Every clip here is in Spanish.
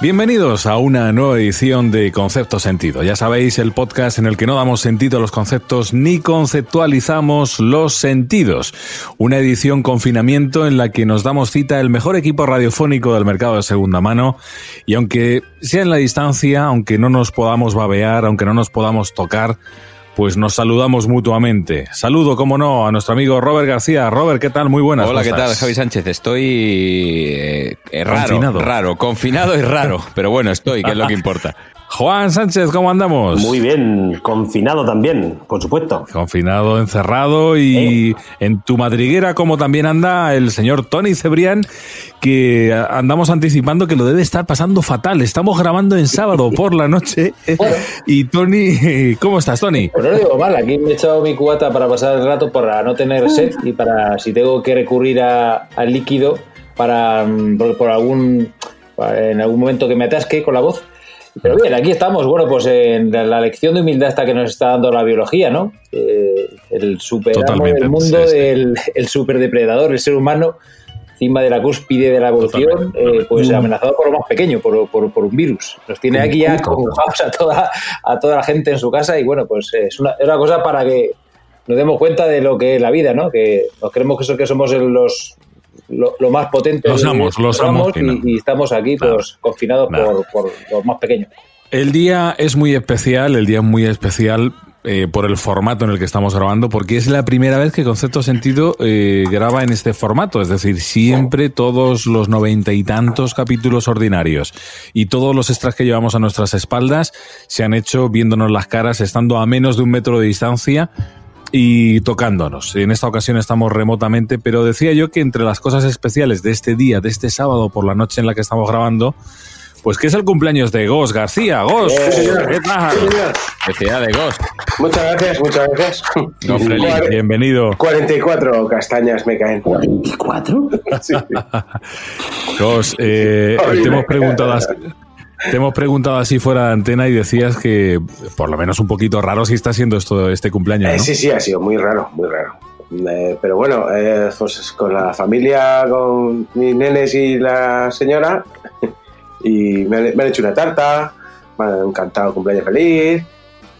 Bienvenidos a una nueva edición de Concepto Sentido. Ya sabéis, el podcast en el que no damos sentido a los conceptos ni conceptualizamos los sentidos. Una edición confinamiento en la que nos damos cita el mejor equipo radiofónico del mercado de segunda mano y aunque sea en la distancia, aunque no nos podamos babear, aunque no nos podamos tocar, pues nos saludamos mutuamente. Saludo, como no, a nuestro amigo Robert García. Robert, ¿qué tal? Muy buenas. Hola, ¿qué tal, Javi Sánchez? Estoy eh, raro, confinado. raro, confinado y raro, pero bueno, estoy, que es lo que importa. Juan Sánchez, ¿cómo andamos? Muy bien, confinado también, por supuesto. Confinado, encerrado y en tu madriguera, como también anda el señor Tony Cebrián, que andamos anticipando que lo debe estar pasando fatal. Estamos grabando en sábado por la noche. Y Tony, ¿cómo estás, Tony? Pues no lo digo mal, aquí me he echado mi cubata para pasar el rato, para no tener sed y para si tengo que recurrir a, al líquido para mm, por algún en algún momento que me atasque con la voz pero bien, aquí estamos, bueno, pues en la lección de humildad esta que nos está dando la biología, ¿no? Eh, el superamo del mundo, El, el superdepredador, el ser humano, encima de la cúspide de la evolución, eh, pues amenazado por lo más pequeño, por, por, por un virus. Nos tiene aquí ya conjugados a toda, a toda la gente en su casa y bueno, pues es una, es una cosa para que nos demos cuenta de lo que es la vida, ¿no? Que nos creemos que, que somos los, lo, más potente. Los amos, los amos. Y, estamos aquí pues, confinados por, por los más pequeños. El día es muy especial, el día es muy especial eh, por el formato en el que estamos grabando, porque es la primera vez que Concepto Sentido eh, graba en este formato, es decir, siempre todos los noventa y tantos capítulos ordinarios y todos los extras que llevamos a nuestras espaldas se han hecho viéndonos las caras, estando a menos de un metro de distancia, y tocándonos. En esta ocasión estamos remotamente, pero decía yo que entre las cosas especiales de este día, de este sábado por la noche en la que estamos grabando, pues que es el cumpleaños de Gos García. Gos, ¿qué tal? de Gos. Muchas gracias, muchas gracias. No, bienvenido. 44 castañas me caen. ¿44? sí. Gos, eh, te hemos preguntado las... Te hemos preguntado así fuera de antena y decías que por lo menos un poquito raro si está siendo esto este cumpleaños. Eh, ¿no? sí, sí, ha sido muy raro, muy raro. Eh, pero bueno, eh, pues con la familia, con mis nenes y la señora, y me han, me han hecho una tarta, me han cantado cumpleaños feliz,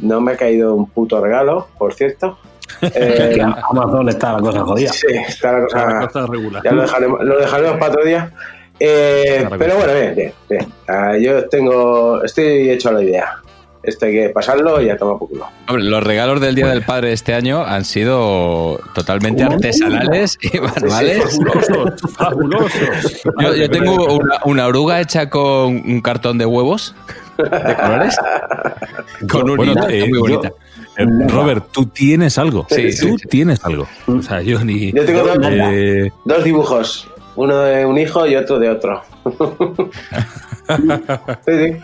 no me ha caído un puto regalo, por cierto. Eh, que Amazon está la cosa jodida. Sí, está la cosa, La cosa regular. ya lo dejaremos, lo dejaremos para otro día. Eh, pero sí. bueno, bien, bien, bien. Ah, yo tengo, estoy hecho a la idea. Esto hay que pasarlo y a tomar por culo. Hombre, los regalos del Día del Padre este año han sido totalmente artesanales y manuales. Fabulosos, fabulosos. Yo, yo tengo una, una oruga hecha con un cartón de huevos de colores. Con Bueno, una eh, muy bonita. Eh, Robert, tú tienes algo. Sí, tú sí, tienes algo. O sea, yo ni. Yo tengo dos, eh, dos dibujos, uno de un hijo y otro de otro. sí, sí.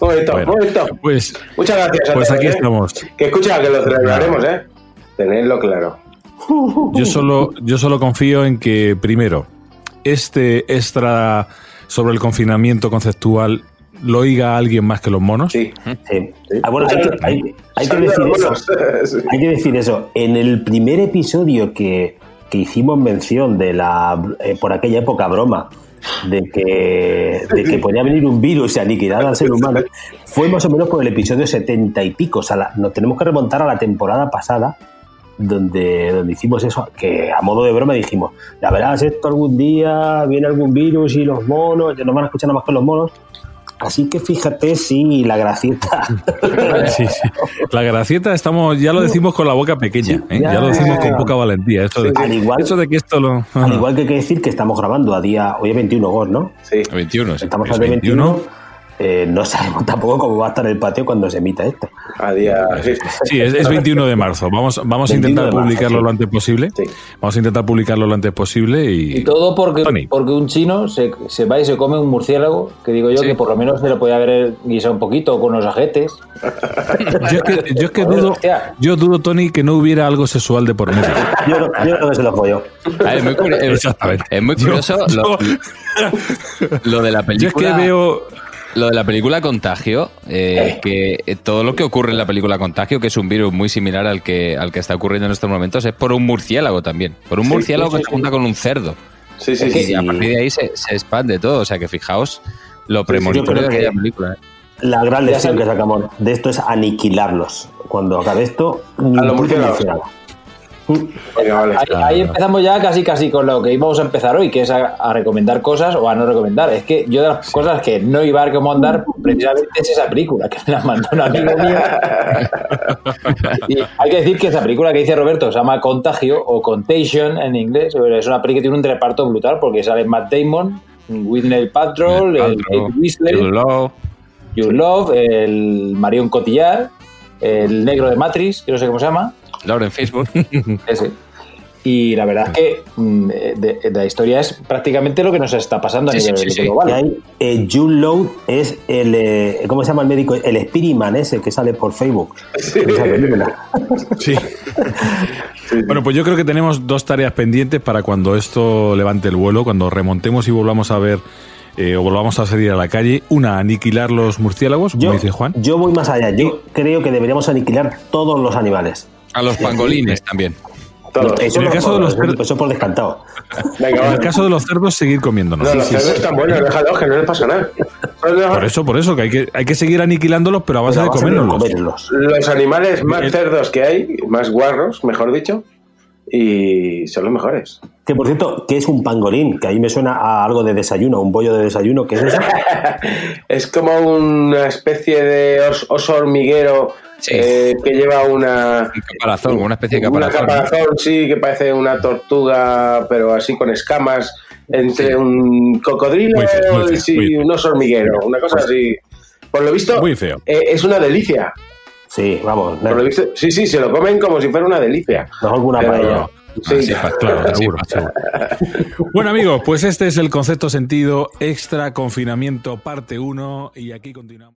Un momento, Bueno. un momento. pues, Muchas gracias pues todos, aquí ¿eh? estamos. Que escucha, que lo celebraremos, ¿eh? Tenedlo claro. Yo solo, yo solo confío en que, primero, este extra sobre el confinamiento conceptual lo oiga alguien más que los monos. Sí. Sí. Ah, bueno, hay que, hay- hay que Saludos, decir eso. Hay que decir eso. En el primer episodio que, que hicimos mención de la, eh, por aquella época, broma, de que, de que podía venir un virus y aniquilar al ser humano, fue más o menos por el episodio setenta y pico. O sea, la- nos tenemos que remontar a la temporada pasada, donde, donde hicimos eso, que a modo de broma dijimos, ya verás, esto algún día viene algún virus y los monos, ya no van a escuchar nada más que los monos. Así que fíjate si la gracieta Sí, sí. La gracieta estamos, ya lo decimos con la boca pequeña, ¿eh? ya, ya. lo decimos con poca valentía. Eso de, Al igual- eso de que esto lo. Al igual que hay que decir que estamos grabando a día, hoy es 21 Gos, ¿no? Sí. 21, sí. Estamos Es al día 21. 21. Eh, no sabemos tampoco cómo va a estar el patio cuando se emita esto. A día. Sí. Sí, es, es 21 de marzo. Vamos, vamos a 21 intentar marzo, publicarlo sí. lo antes posible. Sí. Vamos a intentar publicarlo lo antes posible y. Y todo porque, Tony. porque un chino se, se va y se come un murciélago, que digo yo Sí. que por lo menos se lo podía haber guisado un poquito con unos ajetes. Yo es que, yo es que dudo, yo dudo, Tony, que no hubiera algo sexual de por medio. Yo, no- yo que se lo folló. A ver, es muy curi- es- Exactamente. Es muy Yo- curioso lo, lo de la Yo es película. que veo. Lo de la película Contagio, eh, que eh, todo lo que ocurre en la película Contagio, que es un virus muy similar al que, al que está ocurriendo en estos momentos, es por un murciélago también. Por un Sí, murciélago sí, que sí, se junta con un cerdo. Sí, sí, y sí. a partir de ahí se, se expande todo. O sea que fijaos Lo premonitorio de que- aquella película. ¿eh? La gran lección que sacamos de esto es aniquilarlos. Cuando acabe esto, los puto murciélagos. Murciélago. Venga, vale. Ahí, ahí empezamos ya casi casi con lo que íbamos a empezar hoy, que es a, a recomendar cosas o a no recomendar. Es que yo de las cosas que no iba a recomendar precisamente es esa película, que me la mandó un amigo mío. Y hay que decir que esa película que dice Roberto se llama Contagio o Contagion en inglés. Es una película que tiene un reparto brutal porque sale Matt Damon, Whitney Patrol, el Jude Law. Jude Love, el Marion Cotillard, el negro de Matrix, que no sé cómo se llama. Lauren Facebook. Ese. Y la verdad es que mm, de, de la historia es prácticamente lo que nos está pasando a Sí, sí, nivel sí, sí. global. Y ahí, eh, Jude Law es el. eh, ¿Cómo se llama el médico? El Spiritman ese que sale por Facebook. En esa película. Sí. Bueno, pues yo creo que tenemos dos tareas pendientes para cuando esto levante el vuelo, cuando remontemos y volvamos a ver eh, o volvamos a salir a la calle. Una, aniquilar los murciélagos, como Yo, dice Juan. yo voy más allá. Yo creo que deberíamos aniquilar todos los animales. A los pangolines también. Eso En el caso de los cerdos- Eso por descantado. Venga, En el caso de los cerdos, seguir comiéndonos. No, los cerdos están buenos, déjalos, que no les pasa nada. Por eso, por eso, que hay que, hay que seguir aniquilándolos, pero a base Pero de comérnoslos. Los animales más cerdos que hay, más guarros, mejor dicho, y son los mejores. Que por cierto, ¿qué es un pangolín? Que ahí me suena a algo de desayuno, un bollo de desayuno. ¿Qué es eso? Es como una especie de os- oso hormiguero Sí. eh, que lleva una, Un caparazón, una especie de una caparazón. ¿no? caparazón, sí, que parece una tortuga, pero así con escamas, entre un cocodrilo Muy feo, muy feo, y sí, muy feo. un oso hormiguero, una cosa así. Por lo visto, Muy feo. eh, es una delicia. Sí, vamos. Por lo visto, sí, sí, se lo comen como si fuera una delicia. Mejor que una Pero- paella. sí, Así seguro, pasa. seguro. Bueno, amigos, pues este es el concepto sentido extra confinamiento parte 1 y aquí continuamos.